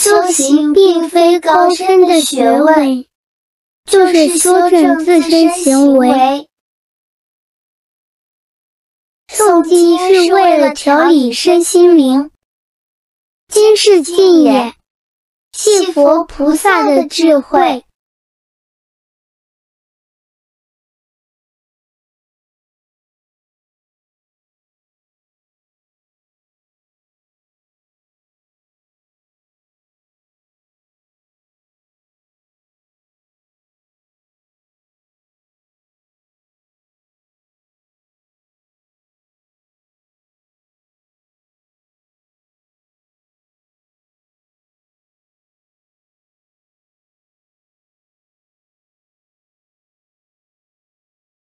修行并非高深的学问，就是修正自身行为。诵经是为了调理身心灵，今是静也，信佛菩萨的智慧。